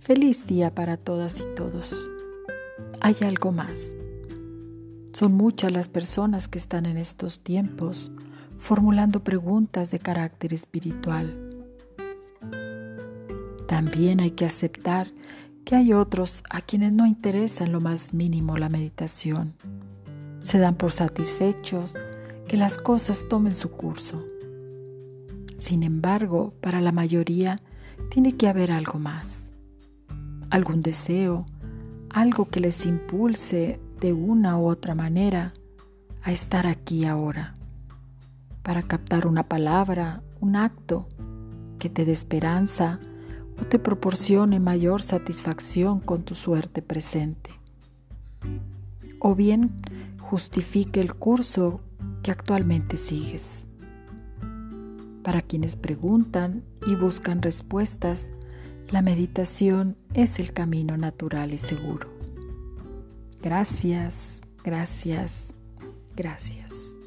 Feliz día para todas y todos. Hay algo más. Son muchas las personas que están en estos tiempos formulando preguntas de carácter espiritual. También hay que aceptar que hay otros a quienes no interesa en lo más mínimo la meditación. Se dan por satisfechos que las cosas tomen su curso. Sin embargo, para la mayoría tiene que haber algo más, algún deseo, algo que les impulse de una u otra manera a estar aquí ahora, para captar una palabra, un acto que te dé esperanza o te proporcione mayor satisfacción con tu suerte presente. O bien justifique el curso que actualmente sigues. Para quienes preguntan y buscan respuestas, la meditación es el camino natural y seguro. Gracias, gracias, gracias.